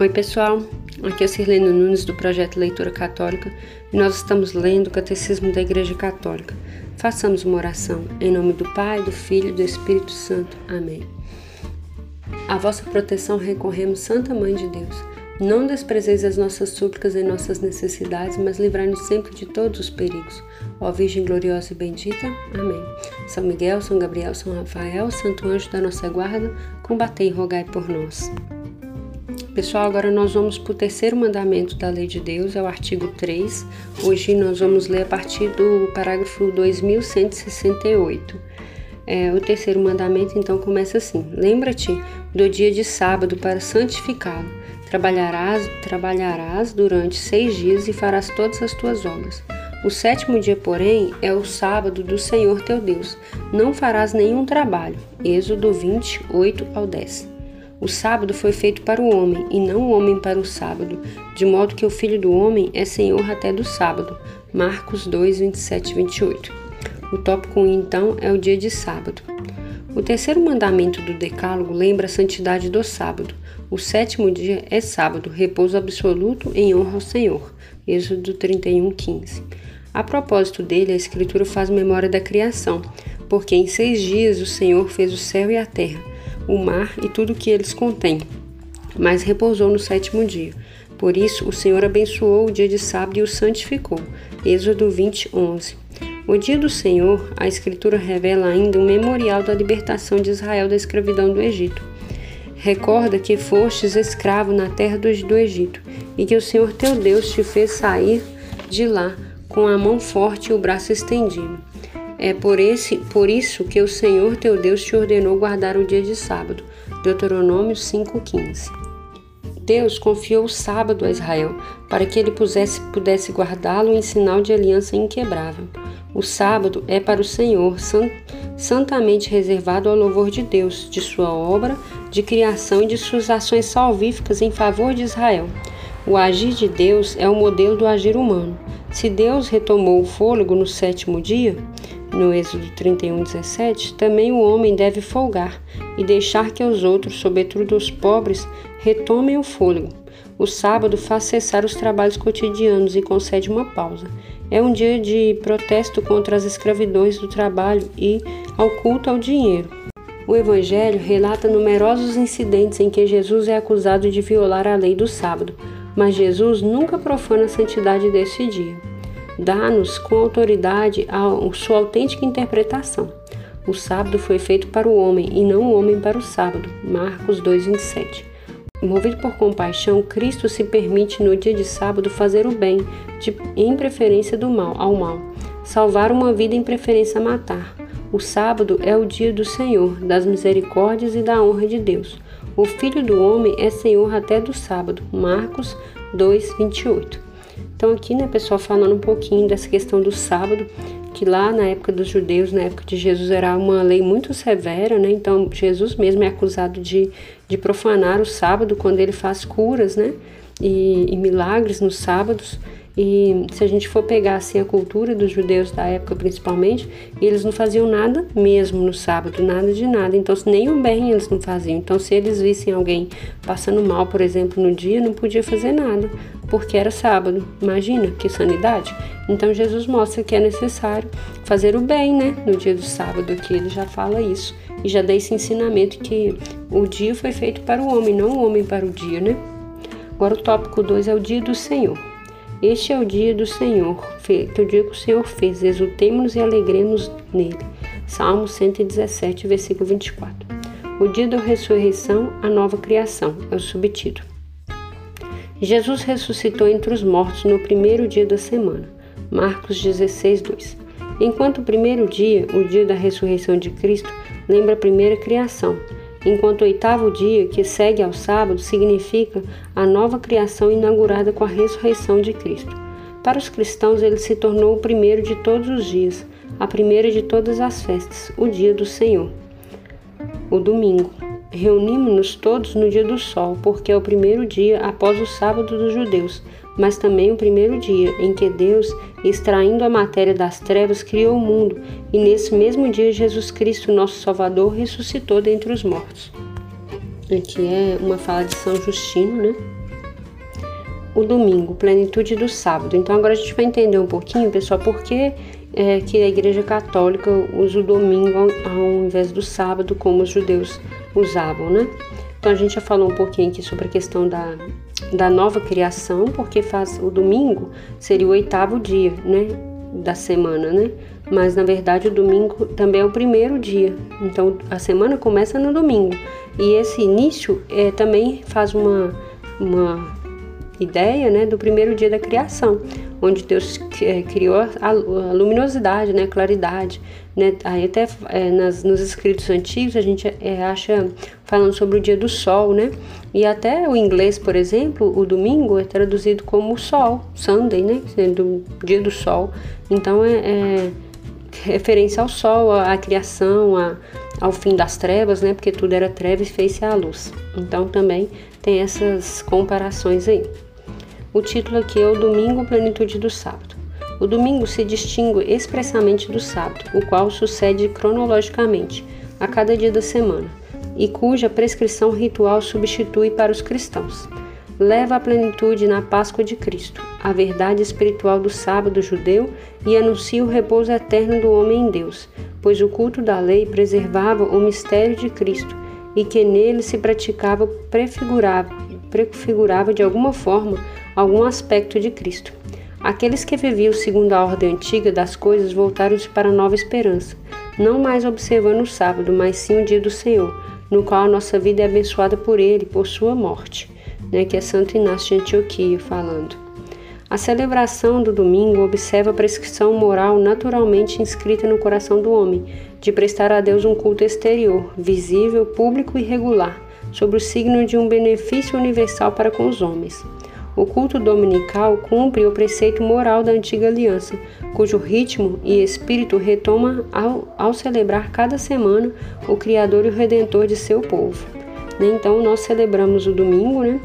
Oi, pessoal. Aqui é Sirlene Nunes do projeto Leitura Católica e nós estamos lendo o Catecismo da Igreja Católica. Façamos uma oração em nome do Pai, do Filho e do Espírito Santo. Amém. A vossa proteção recorremos, Santa Mãe de Deus. Não desprezeis as nossas súplicas em nossas necessidades, mas livrai-nos sempre de todos os perigos. Ó Virgem gloriosa e bendita. Amém. São Miguel, São Gabriel, São Rafael, Santo Anjo da nossa guarda, combatei e rogai por nós. Pessoal, agora nós vamos para o terceiro mandamento da lei de Deus, é o artigo 3. Hoje nós vamos ler a partir do parágrafo 2168. É, o terceiro mandamento então começa assim: Lembra-te do dia de sábado para santificá-lo. Trabalharás, trabalharás durante seis dias e farás todas as tuas obras. O sétimo dia, porém, é o sábado do Senhor teu Deus. Não farás nenhum trabalho. Êxodo 28 ao 10. O sábado foi feito para o homem, e não o homem para o sábado, de modo que o filho do homem é senhor até do sábado. Marcos 2, 27 e 28. O tópico 1, então, é o dia de sábado. O terceiro mandamento do Decálogo lembra a santidade do sábado. O sétimo dia é sábado, repouso absoluto em honra ao Senhor. Êxodo 31, 15. A propósito dele, a Escritura faz memória da criação, porque em seis dias o Senhor fez o céu e a terra o mar e tudo o que eles contêm, mas repousou no sétimo dia. Por isso, o Senhor abençoou o dia de sábado e o santificou. Êxodo 20, 11. O dia do Senhor, a Escritura revela ainda um memorial da libertação de Israel da escravidão do Egito. Recorda que fostes escravo na terra do Egito e que o Senhor teu Deus te fez sair de lá com a mão forte e o braço estendido. É por, esse, por isso que o Senhor teu Deus te ordenou guardar o dia de sábado. Deuteronômio 5,15. Deus confiou o sábado a Israel para que ele pudesse, pudesse guardá-lo em sinal de aliança inquebrável. O sábado é para o Senhor sant, santamente reservado ao louvor de Deus, de sua obra de criação e de suas ações salvíficas em favor de Israel. O agir de Deus é o modelo do agir humano. Se Deus retomou o fôlego no sétimo dia, no Êxodo 31, 17, também o homem deve folgar e deixar que os outros, sobretudo os pobres, retomem o fôlego. O sábado faz cessar os trabalhos cotidianos e concede uma pausa. É um dia de protesto contra as escravidões do trabalho e ao culto ao dinheiro. O Evangelho relata numerosos incidentes em que Jesus é acusado de violar a lei do sábado, mas Jesus nunca profana a santidade desse dia dá-nos com autoridade a sua autêntica interpretação. O sábado foi feito para o homem e não o homem para o sábado. Marcos 2:27. Movido por compaixão, Cristo se permite no dia de sábado fazer o bem, de, em preferência do mal ao mal, salvar uma vida em preferência a matar. O sábado é o dia do Senhor, das misericórdias e da honra de Deus. O Filho do homem é Senhor até do sábado. Marcos 2:28. Então aqui, né, pessoal, falando um pouquinho dessa questão do sábado, que lá na época dos judeus, na época de Jesus, era uma lei muito severa, né? Então Jesus mesmo é acusado de, de profanar o sábado quando ele faz curas, né? E, e milagres nos sábados. E se a gente for pegar assim a cultura dos judeus da época principalmente, eles não faziam nada mesmo no sábado, nada de nada. Então nem o bem eles não faziam. Então se eles vissem alguém passando mal, por exemplo, no dia, não podia fazer nada, porque era sábado. Imagina que sanidade. Então Jesus mostra que é necessário fazer o bem, né? No dia do sábado aqui ele já fala isso e já dá esse ensinamento que o dia foi feito para o homem, não o homem para o dia, né? Agora o tópico 2 é o dia do Senhor. Este é o dia do Senhor, feito o dia que o Senhor fez, exultemos e alegremos nele. Salmo 117, versículo 24. O dia da ressurreição, a nova criação, é o subtítulo. Jesus ressuscitou entre os mortos no primeiro dia da semana. Marcos 16, 2. Enquanto o primeiro dia, o dia da ressurreição de Cristo, lembra a primeira criação, enquanto o oitavo dia, que segue ao sábado, significa a nova criação inaugurada com a ressurreição de Cristo. Para os cristãos, ele se tornou o primeiro de todos os dias, a primeira de todas as festas, o dia do Senhor, o domingo. Reunimos-nos todos no dia do sol, porque é o primeiro dia após o sábado dos judeus, mas também o primeiro dia em que Deus, extraindo a matéria das trevas, criou o mundo, e nesse mesmo dia Jesus Cristo, nosso Salvador, ressuscitou dentre os mortos. Aqui é uma fala de São Justino, né? o domingo, plenitude do sábado. Então agora a gente vai entender um pouquinho, pessoal, por que, é, que a Igreja Católica usa o domingo ao, ao invés do sábado, como os judeus usavam, né? Então a gente já falou um pouquinho aqui sobre a questão da, da nova criação, porque faz o domingo seria o oitavo dia, né, da semana, né? Mas na verdade o domingo também é o primeiro dia. Então a semana começa no domingo. E esse início é, também faz uma, uma ideia né, do primeiro dia da criação, onde Deus é, criou a, a, luminosidade, né, a claridade. Né? Aí até é, nas, nos escritos antigos a gente é, acha falando sobre o dia do sol, né? E até o inglês, por exemplo, o domingo é traduzido como sol, Sunday, né? Do dia do sol. Então é, é referência ao sol, à, criação, ao fim das trevas, né? Porque tudo era treva e fez-se a luz. Então também tem essas comparações aí. O título aqui é o Domingo Plenitude do Sábado. O domingo se distingue expressamente do sábado, o qual sucede cronologicamente a cada dia da semana e cuja prescrição ritual substitui para os cristãos. Leva a plenitude na Páscoa de Cristo, a verdade espiritual do sábado judeu e anuncia o repouso eterno do homem em Deus, pois o culto da lei preservava o mistério de Cristo e que nele se praticava prefigurava, prefigurava de alguma forma algum aspecto de Cristo. Aqueles que viviam segundo a ordem antiga das coisas voltaram-se para a nova esperança, não mais observando o sábado, mas sim o dia do Senhor, no qual a nossa vida é abençoada por ele, por sua morte, né, que é Santo Inácio de Antioquia falando. A celebração do domingo observa a prescrição moral naturalmente inscrita no coração do homem, de prestar a Deus um culto exterior, visível, público e regular, sob o signo de um benefício universal para com os homens. O culto dominical cumpre o preceito moral da antiga aliança, cujo ritmo e espírito retoma ao, ao celebrar cada semana o Criador e o Redentor de seu povo. Né? Então, nós celebramos o domingo, né?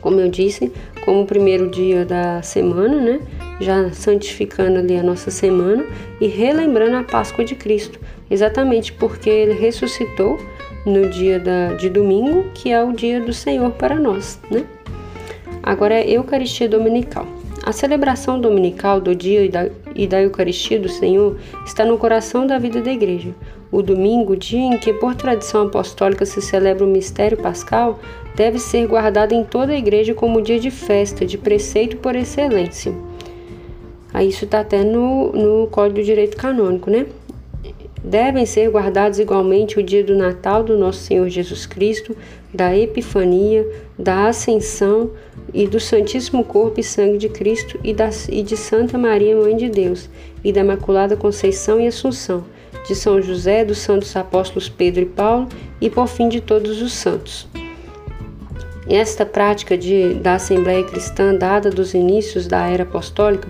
como eu disse, como o primeiro dia da semana, né? já santificando ali a nossa semana e relembrando a Páscoa de Cristo, exatamente porque ele ressuscitou no dia da, de domingo, que é o dia do Senhor para nós, né? Agora é Eucaristia Dominical. A celebração dominical do dia e da, e da Eucaristia do Senhor está no coração da vida da Igreja. O domingo, dia em que por tradição apostólica se celebra o mistério pascal, deve ser guardado em toda a Igreja como dia de festa, de preceito por excelência. Aí isso está até no, no Código do Direito Canônico, né? Devem ser guardados igualmente o dia do Natal do nosso Senhor Jesus Cristo, da Epifania, da Ascensão e do Santíssimo Corpo e Sangue de Cristo e, da, e de Santa Maria, Mãe de Deus, e da Imaculada Conceição e Assunção, de São José, dos Santos Apóstolos Pedro e Paulo e, por fim, de todos os santos. Esta prática de, da Assembleia Cristã, dada dos inícios da era apostólica,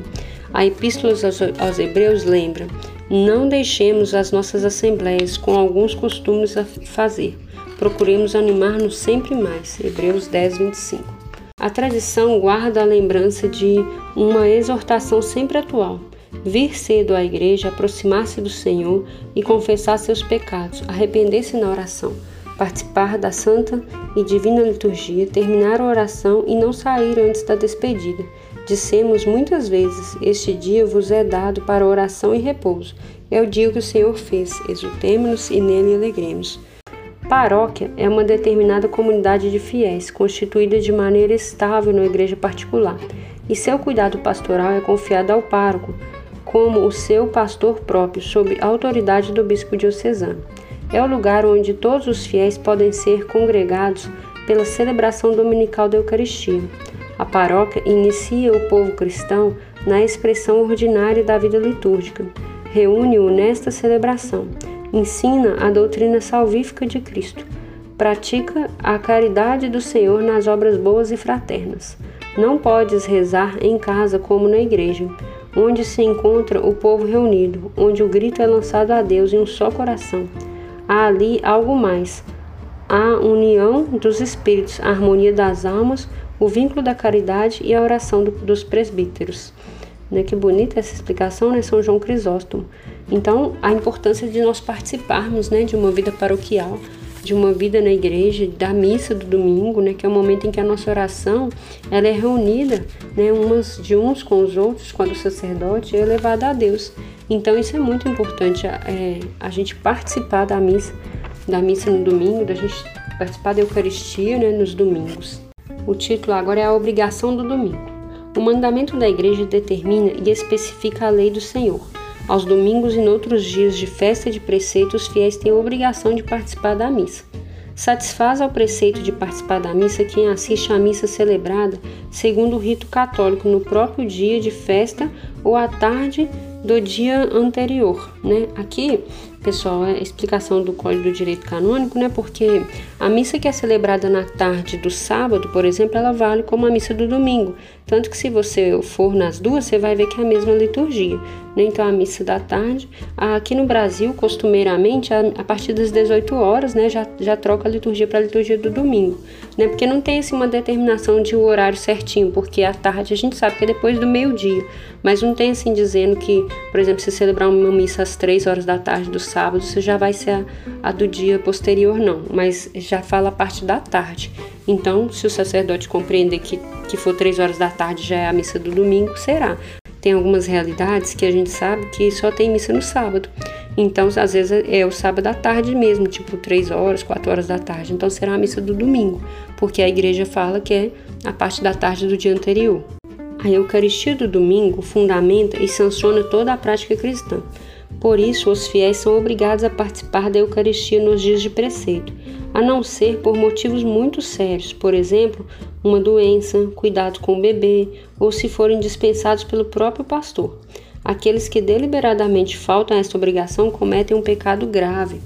a Epístola aos, aos Hebreus lembra não deixemos as nossas assembleias com alguns costumes a fazer. Procuremos animar-nos sempre mais. Hebreus 10, 25. A tradição guarda a lembrança de uma exortação sempre atual. Vir cedo à igreja, aproximar-se do Senhor e confessar seus pecados, arrepender-se na oração, participar da santa e divina liturgia, terminar a oração e não sair antes da despedida Dissemos muitas vezes: Este dia vos é dado para oração e repouso. É o dia que o Senhor fez. Exultemos-nos e nele alegremos. Paróquia é uma determinada comunidade de fiéis, constituída de maneira estável na igreja particular, e seu cuidado pastoral é confiado ao pároco, como o seu pastor próprio, sob autoridade do bispo diocesano. É o lugar onde todos os fiéis podem ser congregados pela celebração dominical da Eucaristia. A paróquia inicia o povo cristão na expressão ordinária da vida litúrgica, reúne-o nesta celebração, ensina a doutrina salvífica de Cristo, pratica a caridade do Senhor nas obras boas e fraternas. Não podes rezar em casa como na igreja, onde se encontra o povo reunido, onde o grito é lançado a Deus em um só coração. Há ali algo mais. A união dos espíritos, a harmonia das almas, o vínculo da caridade e a oração do, dos presbíteros. Né? Que bonita essa explicação, né? São João Crisóstomo. Então, a importância de nós participarmos né, de uma vida paroquial de uma vida na igreja, da missa do domingo, né, que é o momento em que a nossa oração ela é reunida, né, umas de uns com os outros, quando o sacerdote é levado a Deus. Então isso é muito importante, é, a gente participar da missa, da missa no domingo, da gente participar da Eucaristia, né, nos domingos. O título agora é a obrigação do domingo. O mandamento da igreja determina e especifica a lei do Senhor. Aos domingos e noutros dias de festa de preceito, os fiéis têm a obrigação de participar da missa. Satisfaz ao preceito de participar da missa quem assiste à missa celebrada segundo o rito católico no próprio dia de festa ou à tarde do dia anterior, né? Aqui pessoal, a explicação do Código do Direito Canônico, né? Porque a missa que é celebrada na tarde do sábado, por exemplo, ela vale como a missa do domingo. Tanto que se você for nas duas, você vai ver que é a mesma liturgia. Né? Então, a missa da tarde, aqui no Brasil, costumeiramente, a, partir das 18 horas, né, já, já troca a liturgia para a liturgia do domingo. Né? Porque não tem assim, uma determinação de um horário certinho, porque a tarde a gente sabe que é depois do meio-dia. Mas não tem assim dizendo que, por exemplo, se celebrar uma missa às 3 horas da tarde do sábado, você já vai ser a, a do dia posterior, não. Mas já fala a parte da tarde. Então, se o sacerdote compreender que, que for 3 horas da tarde já é a missa do domingo, será. Tem algumas realidades que a gente sabe que só tem missa no sábado. Então, às vezes é o sábado à tarde mesmo, tipo 3 horas, 4 horas da tarde. Então, será a missa do domingo, porque a igreja fala que é a parte da tarde do dia anterior. A Eucaristia do domingo fundamenta e sanciona toda a prática cristã. Por isso, os fiéis são obrigados a participar da Eucaristia nos dias de preceito, a não ser por motivos muito sérios, por exemplo, uma doença, cuidado com o bebê ou se forem dispensados pelo próprio pastor. Aqueles que deliberadamente faltam a esta obrigação cometem um pecado grave.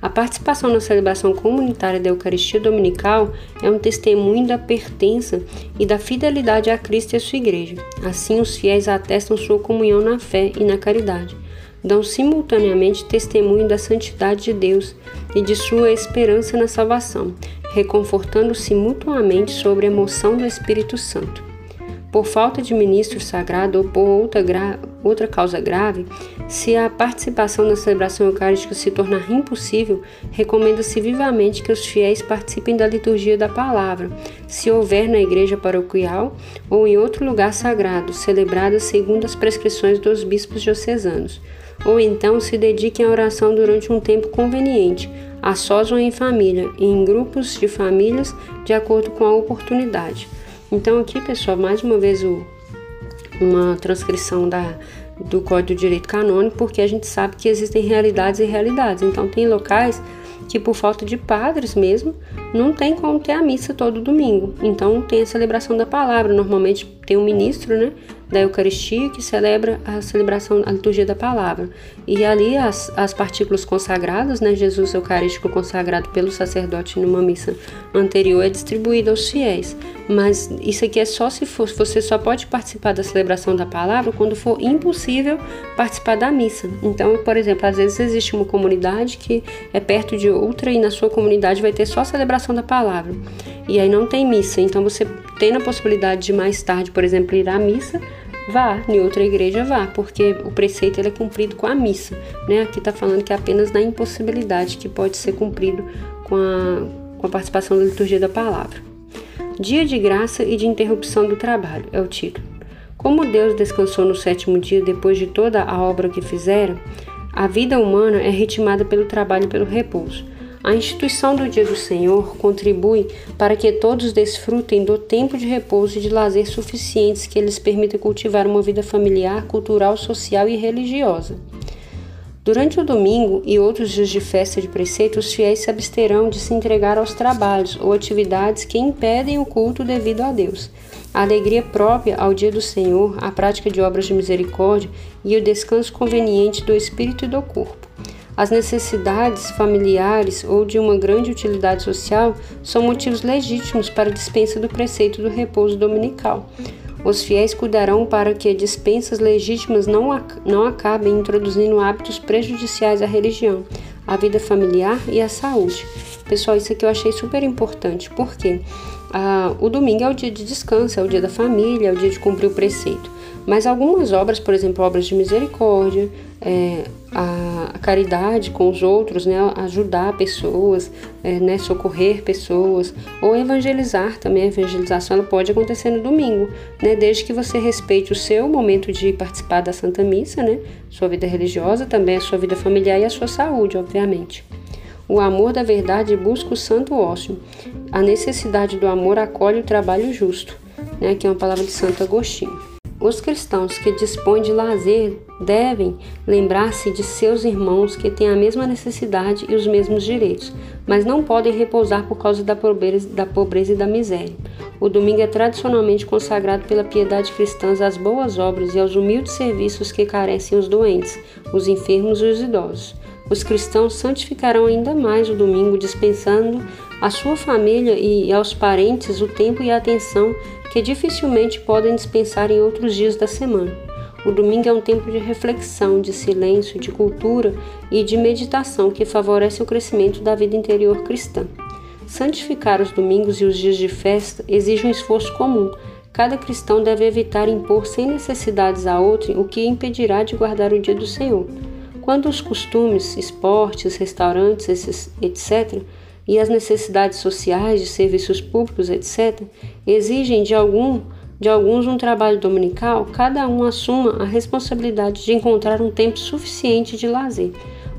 A participação na celebração comunitária da Eucaristia Dominical é um testemunho da pertença e da fidelidade a Cristo e a sua Igreja. Assim, os fiéis atestam sua comunhão na fé e na caridade dão simultaneamente testemunho da santidade de Deus e de sua esperança na salvação, reconfortando-se mutuamente sobre a emoção do Espírito Santo. Por falta de ministro sagrado ou por outra, outra causa grave, se a participação na celebração eucarística se tornar impossível, recomenda-se vivamente que os fiéis participem da liturgia da palavra, se houver na igreja paroquial ou em outro lugar sagrado, celebrada segundo as prescrições dos bispos diocesanos ou então se dediquem à oração durante um tempo conveniente, a sós ou em família, em grupos de famílias, de acordo com a oportunidade. Então, aqui, pessoal, mais uma vez o, uma transcrição da, do Código do Direito Canônico, porque a gente sabe que existem realidades e realidades. Então, tem locais que, por falta de padres mesmo, não tem como ter a missa todo domingo. Então, tem a celebração da palavra. Normalmente, tem um ministro, né? Da Eucaristia, que celebra a celebração, a liturgia da palavra. E ali as, as partículas consagradas, né, Jesus Eucarístico consagrado pelo sacerdote numa missa anterior, é distribuído aos fiéis. Mas isso aqui é só se for, você só pode participar da celebração da palavra quando for impossível participar da missa. Então, por exemplo, às vezes existe uma comunidade que é perto de outra e na sua comunidade vai ter só celebração da palavra. E aí não tem missa. Então você tem a possibilidade de mais tarde, por exemplo, ir à missa vá, em outra igreja vá, porque o preceito ele é cumprido com a missa, né? Aqui está falando que é apenas na impossibilidade que pode ser cumprido com a, com a participação da liturgia da palavra. Dia de graça e de interrupção do trabalho é o título. Como Deus descansou no sétimo dia depois de toda a obra que fizera, a vida humana é ritmada pelo trabalho e pelo repouso. A instituição do Dia do Senhor contribui para que todos desfrutem do tempo de repouso e de lazer suficientes que lhes permita cultivar uma vida familiar, cultural, social e religiosa. Durante o domingo e outros dias de festa de preceito, os fiéis se absterão de se entregar aos trabalhos ou atividades que impedem o culto devido a Deus. A alegria própria ao dia do Senhor, a prática de obras de misericórdia e o descanso conveniente do espírito e do corpo. As necessidades familiares ou de uma grande utilidade social são motivos legítimos para dispensa do preceito do repouso dominical. Os fiéis cuidarão para que dispensas legítimas não, não acabem introduzindo hábitos prejudiciais à religião, à vida familiar e à saúde. Pessoal, isso aqui eu achei super importante, porque ah, o domingo é o dia de descanso, é o dia da família, é o dia de cumprir o preceito. Mas algumas obras, por exemplo, obras de misericórdia, é, a caridade com os outros, né, ajudar pessoas, é, né, socorrer pessoas, ou evangelizar também. A evangelização ela pode acontecer no domingo, né, desde que você respeite o seu momento de participar da Santa Missa, né, sua vida religiosa, também a sua vida familiar e a sua saúde, obviamente. O amor da verdade busca o santo ócio. A necessidade do amor acolhe o trabalho justo, né, que é uma palavra de Santo Agostinho. Os cristãos que dispõem de lazer devem lembrar-se de seus irmãos que têm a mesma necessidade e os mesmos direitos, mas não podem repousar por causa da pobreza, da pobreza e da miséria. O domingo é tradicionalmente consagrado pela piedade cristã às boas obras e aos humildes serviços que carecem os doentes, os enfermos e os idosos. Os cristãos santificarão ainda mais o domingo, dispensando à sua família e aos parentes o tempo e a atenção que dificilmente podem dispensar em outros dias da semana. O domingo é um tempo de reflexão, de silêncio, de cultura e de meditação que favorece o crescimento da vida interior cristã. Santificar os domingos e os dias de festa exige um esforço comum. Cada cristão deve evitar impor sem necessidades a outro o que impedirá de guardar o dia do Senhor. Quando os costumes, esportes, restaurantes, etc., e as necessidades sociais de serviços públicos, etc., exigem de algum de alguns um trabalho dominical, cada um assuma a responsabilidade de encontrar um tempo suficiente de lazer.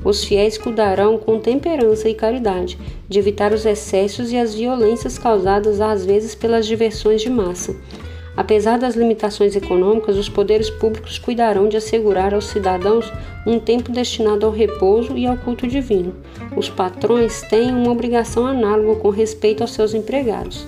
Os fiéis cuidarão com temperança e caridade de evitar os excessos e as violências causadas às vezes pelas diversões de massa. Apesar das limitações econômicas, os poderes públicos cuidarão de assegurar aos cidadãos um tempo destinado ao repouso e ao culto divino. Os patrões têm uma obrigação análoga com respeito aos seus empregados.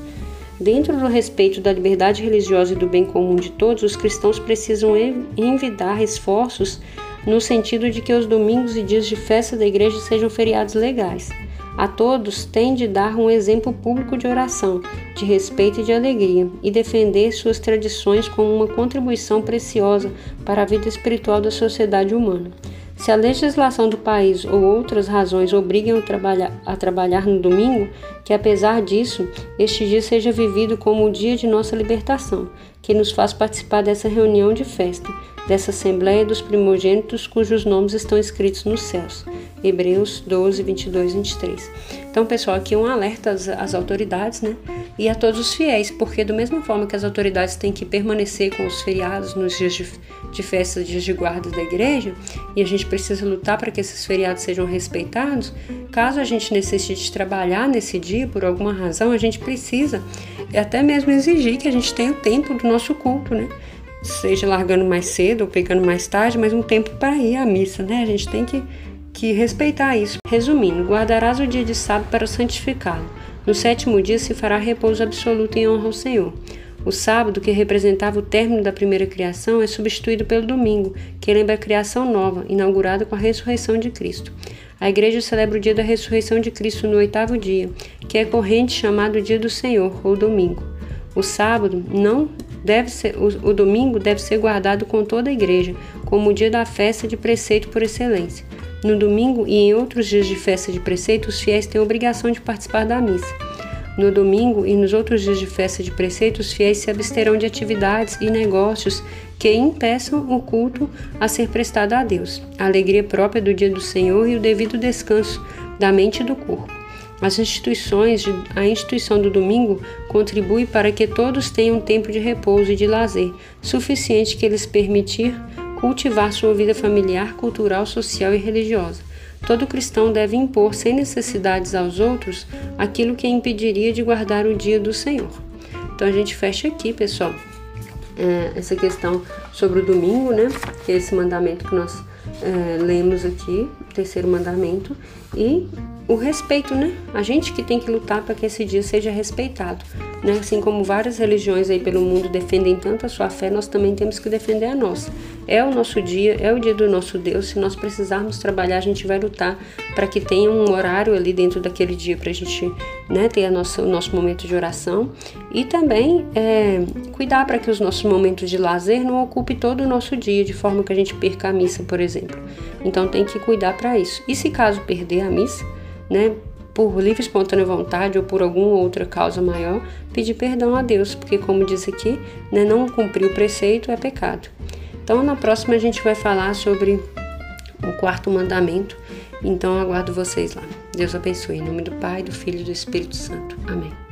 Dentro do respeito da liberdade religiosa e do bem comum de todos, os cristãos precisam envidar esforços no sentido de que os domingos e dias de festa da igreja sejam feriados legais. A todos tem de dar um exemplo público de oração, de respeito e de alegria, e defender suas tradições como uma contribuição preciosa para a vida espiritual da sociedade humana. Se a legislação do país ou outras razões trabalhar, a trabalhar no domingo, que apesar disso, este dia seja vivido como o dia de nossa libertação, que nos faz participar dessa reunião de festa, dessa Assembleia dos Primogênitos cujos nomes estão escritos nos céus. Hebreus 12, 22, 23. Então, pessoal, aqui um alerta às, às, autoridades, né? E a todos os fiéis, porque do mesma forma que as autoridades têm que permanecer com os feriados nos dias de, de festa, dias de guarda da igreja, e a gente precisa lutar para que esses feriados sejam respeitados, caso a gente necessite trabalhar nesse dia por alguma razão, a gente precisa até mesmo exigir que a gente tenha o tempo do nosso culto, né? Seja largando mais cedo ou pegando mais tarde, mas um tempo para ir à missa, né? A gente tem que que respeitar isso. Resumindo, guardarás o dia de sábado para santificá-lo. No sétimo dia se fará repouso absoluto em honra ao Senhor. O sábado, que representava o término da primeira criação, é substituído pelo domingo, que lembra a criação nova, inaugurada com a ressurreição de Cristo. A igreja celebra o dia da ressurreição de Cristo no oitavo dia, que é corrente chamado dia do Senhor, ou domingo. O sábado não deve ser, o, o domingo deve ser guardado com toda a igreja, como o dia da festa de preceito por excelência. No domingo e em outros dias de festa de preceito, os fiéis têm a obrigação de participar da missa. No domingo e nos outros dias de festa de preceito, os fiéis se absterão de atividades e negócios que impeçam o culto a ser prestado a Deus, a alegria própria do dia do Senhor e o devido descanso da mente e do corpo. As instituições, a instituição do domingo contribui para que todos tenham tempo de repouso e de lazer, suficiente que lhes permitir cultivar sua vida familiar, cultural, social e religiosa. Todo cristão deve impor sem necessidades aos outros aquilo que impediria de guardar o dia do Senhor. Então a gente fecha aqui, pessoal, é, essa questão sobre o domingo, né? Que é esse mandamento que nós é, lemos aqui, terceiro mandamento, e o respeito, né? A gente que tem que lutar para que esse dia seja respeitado. Né? Assim como várias religiões aí pelo mundo defendem tanto a sua fé, nós também temos que defender a nossa. É o nosso dia, é o dia do nosso Deus. Se nós precisarmos trabalhar, a gente vai lutar para que tenha um horário ali dentro daquele dia para a gente né, ter a nossa, o nosso momento de oração e também é, cuidar para que os nossos momentos de lazer não ocupem todo o nosso dia, de forma que a gente perca a missa, por exemplo. Então tem que cuidar para isso. E se caso perder a missa, né, por livre e espontânea vontade ou por alguma outra causa maior, pedir perdão a Deus, porque, como diz aqui, né, não cumprir o preceito é pecado. Então, na próxima, a gente vai falar sobre o quarto mandamento. Então aguardo vocês lá. Deus abençoe. Em nome do Pai, do Filho e do Espírito Santo. Amém.